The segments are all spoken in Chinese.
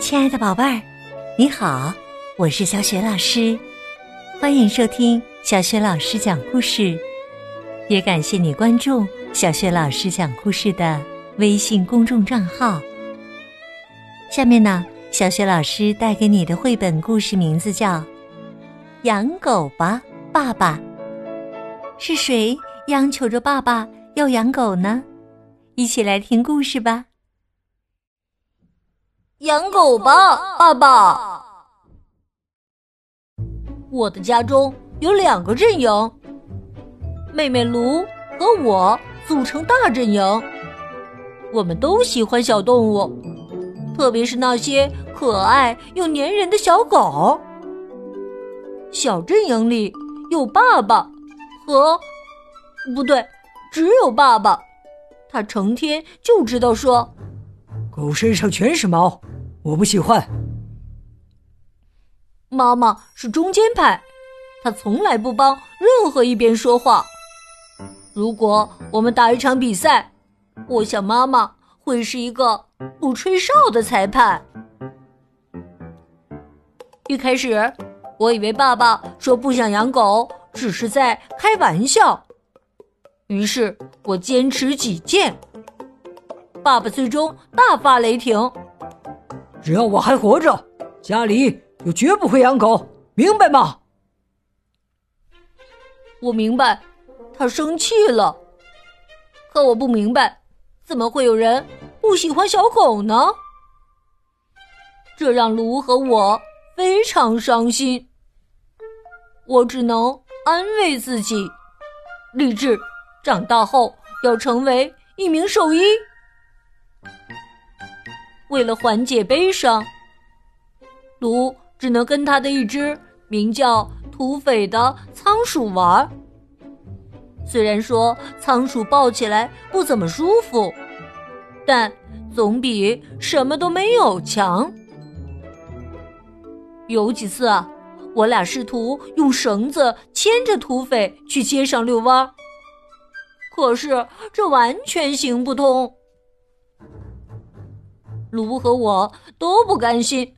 亲爱的宝贝儿，你好，我是小雪老师，欢迎收听小雪老师讲故事，也感谢你关注小雪老师讲故事的微信公众账号。下面呢，小雪老师带给你的绘本故事名字叫《养狗吧，爸爸》。是谁央求着爸爸要养狗呢？一起来听故事吧。养狗吧，爸爸。我的家中有两个阵营，妹妹卢和我组成大阵营。我们都喜欢小动物，特别是那些可爱又粘人的小狗。小阵营里有爸爸和，不对，只有爸爸。他成天就知道说，狗身上全是毛。我不喜欢。妈妈是中间派，她从来不帮任何一边说话。如果我们打一场比赛，我想妈妈会是一个不吹哨的裁判。一开始，我以为爸爸说不想养狗只是在开玩笑，于是我坚持己见。爸爸最终大发雷霆。只要我还活着，家里就绝不会养狗，明白吗？我明白，他生气了。可我不明白，怎么会有人不喜欢小狗呢？这让卢和我非常伤心。我只能安慰自己，立志长大后要成为一名兽医。为了缓解悲伤，卢只能跟他的一只名叫土匪的仓鼠玩。虽然说仓鼠抱起来不怎么舒服，但总比什么都没有强。有几次啊，我俩试图用绳子牵着土匪去街上遛弯儿，可是这完全行不通。卢和我都不甘心，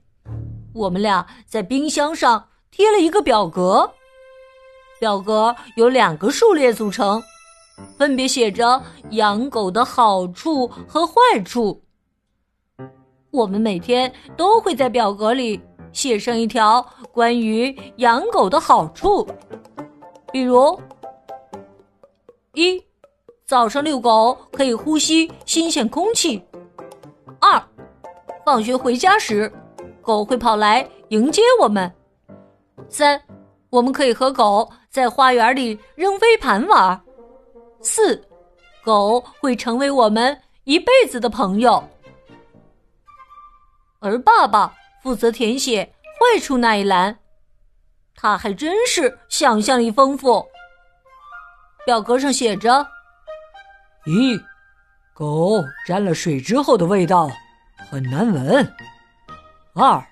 我们俩在冰箱上贴了一个表格，表格由两个数列组成，分别写着养狗的好处和坏处。我们每天都会在表格里写上一条关于养狗的好处，比如：一，早上遛狗可以呼吸新鲜空气；放学回家时，狗会跑来迎接我们。三，我们可以和狗在花园里扔飞盘玩。四，狗会成为我们一辈子的朋友。而爸爸负责填写坏处那一栏，他还真是想象力丰富。表格上写着：一，狗沾了水之后的味道。很难闻。二，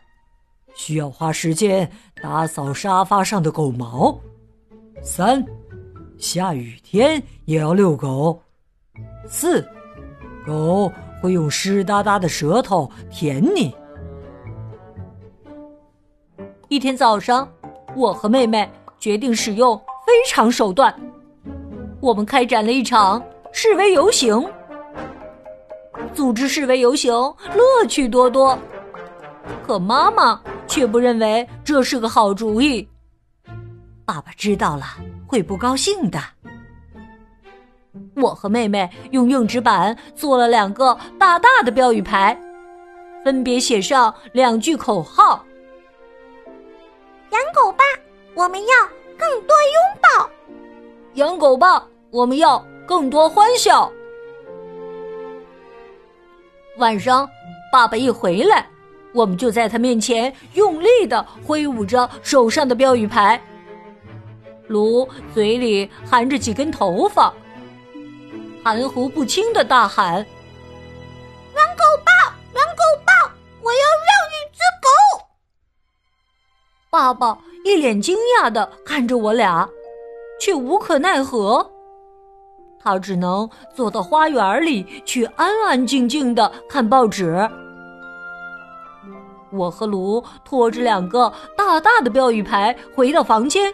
需要花时间打扫沙发上的狗毛。三，下雨天也要遛狗。四，狗会用湿哒哒的舌头舔你。一天早上，我和妹妹决定使用非常手段，我们开展了一场示威游行。组织示威游行，乐趣多多。可妈妈却不认为这是个好主意。爸爸知道了会不高兴的。我和妹妹用硬纸板做了两个大大的标语牌，分别写上两句口号：“养狗吧，我们要更多拥抱；养狗吧，我们要更多欢笑。”晚上，爸爸一回来，我们就在他面前用力的挥舞着手上的标语牌。卢嘴里含着几根头发，含糊不清的大喊：“狼狗吧，养狗吧，我要让一只狗！”爸爸一脸惊讶的看着我俩，却无可奈何。他只能坐到花园里去，安安静静的看报纸。我和卢拖着两个大大的标语牌回到房间。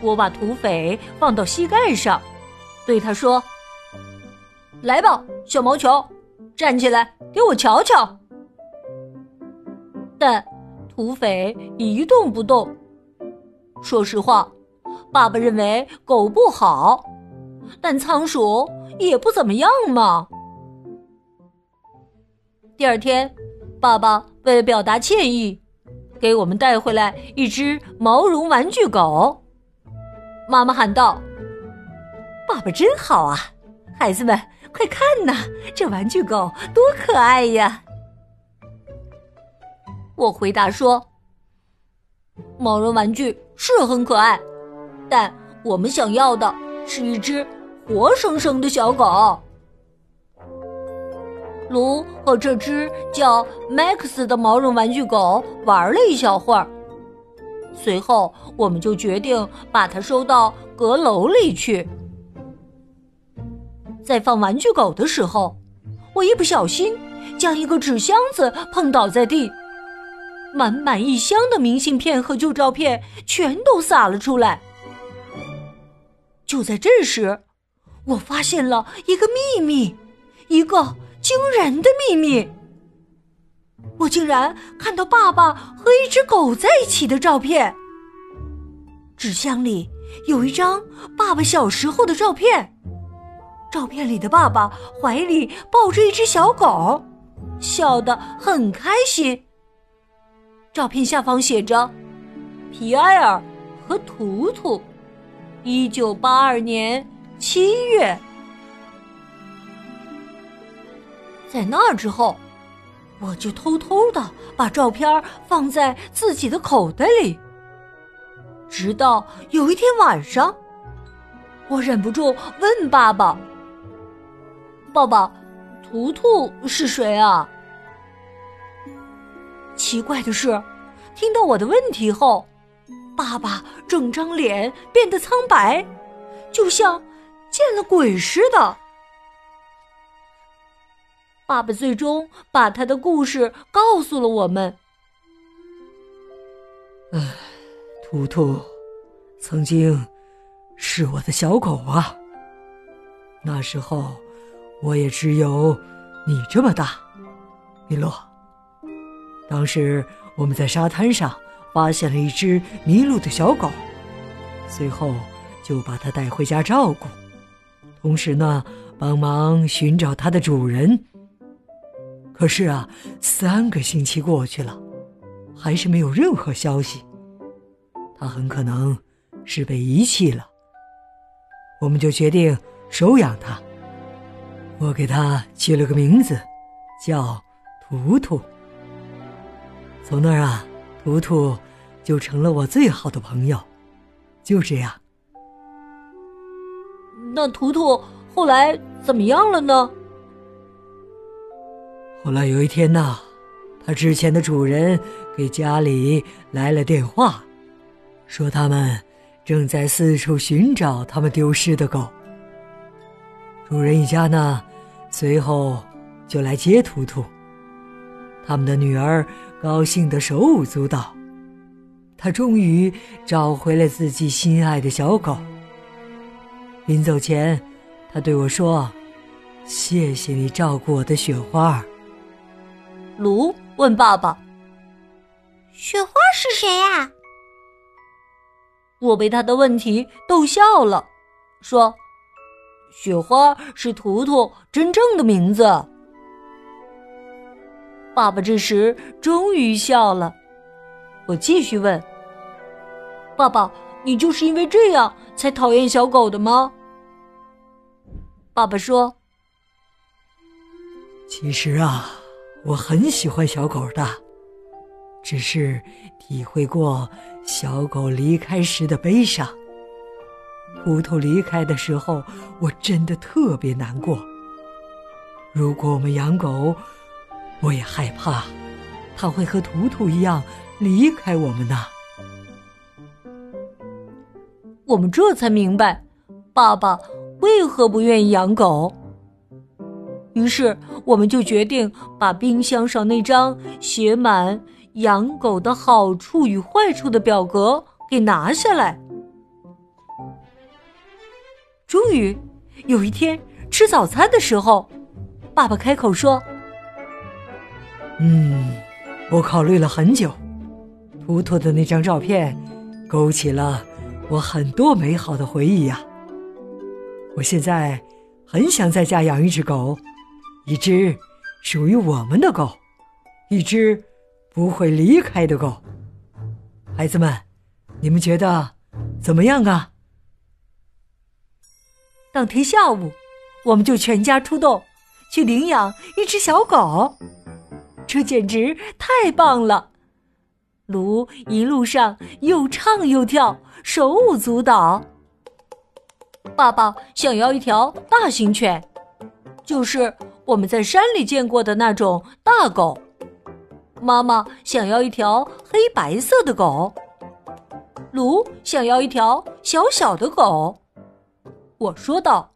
我把土匪放到膝盖上，对他说：“来吧，小毛球，站起来给我瞧瞧。”但土匪一动不动。说实话，爸爸认为狗不好，但仓鼠也不怎么样嘛。第二天，爸爸为了表达歉意，给我们带回来一只毛绒玩具狗。妈妈喊道：“爸爸真好啊！孩子们，快看呐，这玩具狗多可爱呀！”我回答说：“毛绒玩具是很可爱，但我们想要的是一只活生生的小狗。”卢和这只叫 Max 的毛绒玩具狗玩了一小会儿，随后我们就决定把它收到阁楼里去。在放玩具狗的时候，我一不小心将一个纸箱子碰倒在地，满满一箱的明信片和旧照片全都洒了出来。就在这时，我发现了一个秘密，一个。惊人的秘密！我竟然看到爸爸和一只狗在一起的照片。纸箱里有一张爸爸小时候的照片，照片里的爸爸怀里抱着一只小狗，笑得很开心。照片下方写着：“皮埃尔和图图，一九八二年七月。”在那之后，我就偷偷的把照片放在自己的口袋里。直到有一天晚上，我忍不住问爸爸：“爸爸，图图是谁啊？”奇怪的是，听到我的问题后，爸爸整张脸变得苍白，就像见了鬼似的。爸爸最终把他的故事告诉了我们。唉，图图曾经是我的小狗啊。那时候我也只有你这么大，米洛。当时我们在沙滩上发现了一只迷路的小狗，随后就把它带回家照顾，同时呢，帮忙寻找它的主人。可是啊，三个星期过去了，还是没有任何消息。它很可能是被遗弃了。我们就决定收养它。我给它起了个名字，叫图图。从那儿啊，图图就成了我最好的朋友。就这样。那图图后来怎么样了呢？后来有一天呐，他之前的主人给家里来了电话，说他们正在四处寻找他们丢失的狗。主人一家呢，随后就来接图图。他们的女儿高兴得手舞足蹈，他终于找回了自己心爱的小狗。临走前，他对我说：“谢谢你照顾我的雪花。”卢问爸爸：“雪花是谁呀？”我被他的问题逗笑了，说：“雪花是图图真正的名字。”爸爸这时终于笑了。我继续问：“爸爸，你就是因为这样才讨厌小狗的吗？”爸爸说：“其实啊。”我很喜欢小狗的，只是体会过小狗离开时的悲伤。骨头离开的时候，我真的特别难过。如果我们养狗，我也害怕，他会和图图一样离开我们呢。我们这才明白，爸爸为何不愿意养狗。于是我们就决定把冰箱上那张写满养狗的好处与坏处的表格给拿下来。终于有一天吃早餐的时候，爸爸开口说：“嗯，我考虑了很久，图图的那张照片勾起了我很多美好的回忆呀。我现在很想在家养一只狗。”一只属于我们的狗，一只不会离开的狗。孩子们，你们觉得怎么样啊？当天下午，我们就全家出动去领养一只小狗，这简直太棒了！卢一路上又唱又跳，手舞足蹈。爸爸想要一条大型犬，就是。我们在山里见过的那种大狗，妈妈想要一条黑白色的狗，卢想要一条小小的狗。我说道：“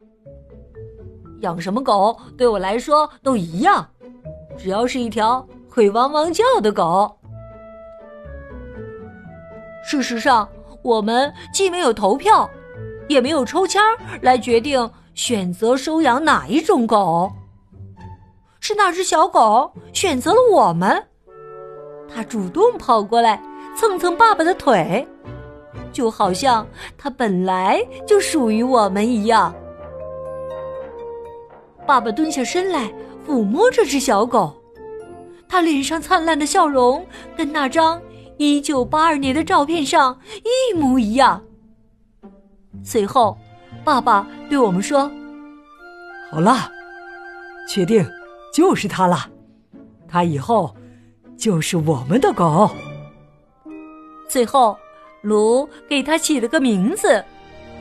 养什么狗对我来说都一样，只要是一条会汪汪叫的狗。”事实上，我们既没有投票，也没有抽签来决定选择收养哪一种狗。是那只小狗选择了我们，它主动跑过来蹭蹭爸爸的腿，就好像它本来就属于我们一样。爸爸蹲下身来抚摸这只小狗，他脸上灿烂的笑容跟那张一九八二年的照片上一模一样。随后，爸爸对我们说：“好了，确定。”就是它了，它以后就是我们的狗。最后，卢给它起了个名字，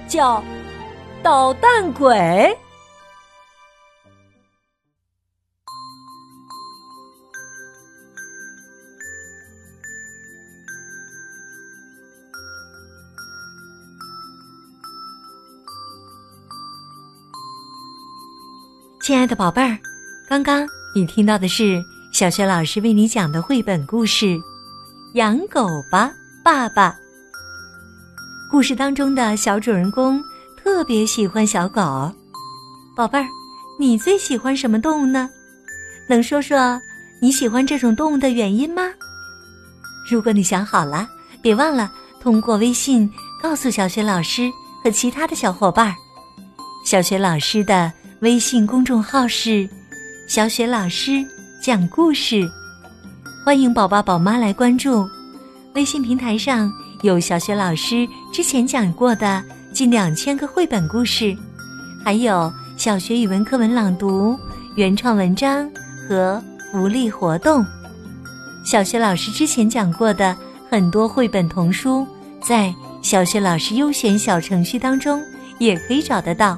叫“捣蛋鬼”。亲爱的宝贝儿。刚刚你听到的是小学老师为你讲的绘本故事《养狗吧，爸爸》。故事当中的小主人公特别喜欢小狗，宝贝儿，你最喜欢什么动物呢？能说说你喜欢这种动物的原因吗？如果你想好了，别忘了通过微信告诉小学老师和其他的小伙伴。小学老师的微信公众号是。小雪老师讲故事，欢迎宝宝宝妈来关注。微信平台上有小雪老师之前讲过的近两千个绘本故事，还有小学语文课文朗读、原创文章和福利活动。小学老师之前讲过的很多绘本童书，在小学老师优选小程序当中也可以找得到。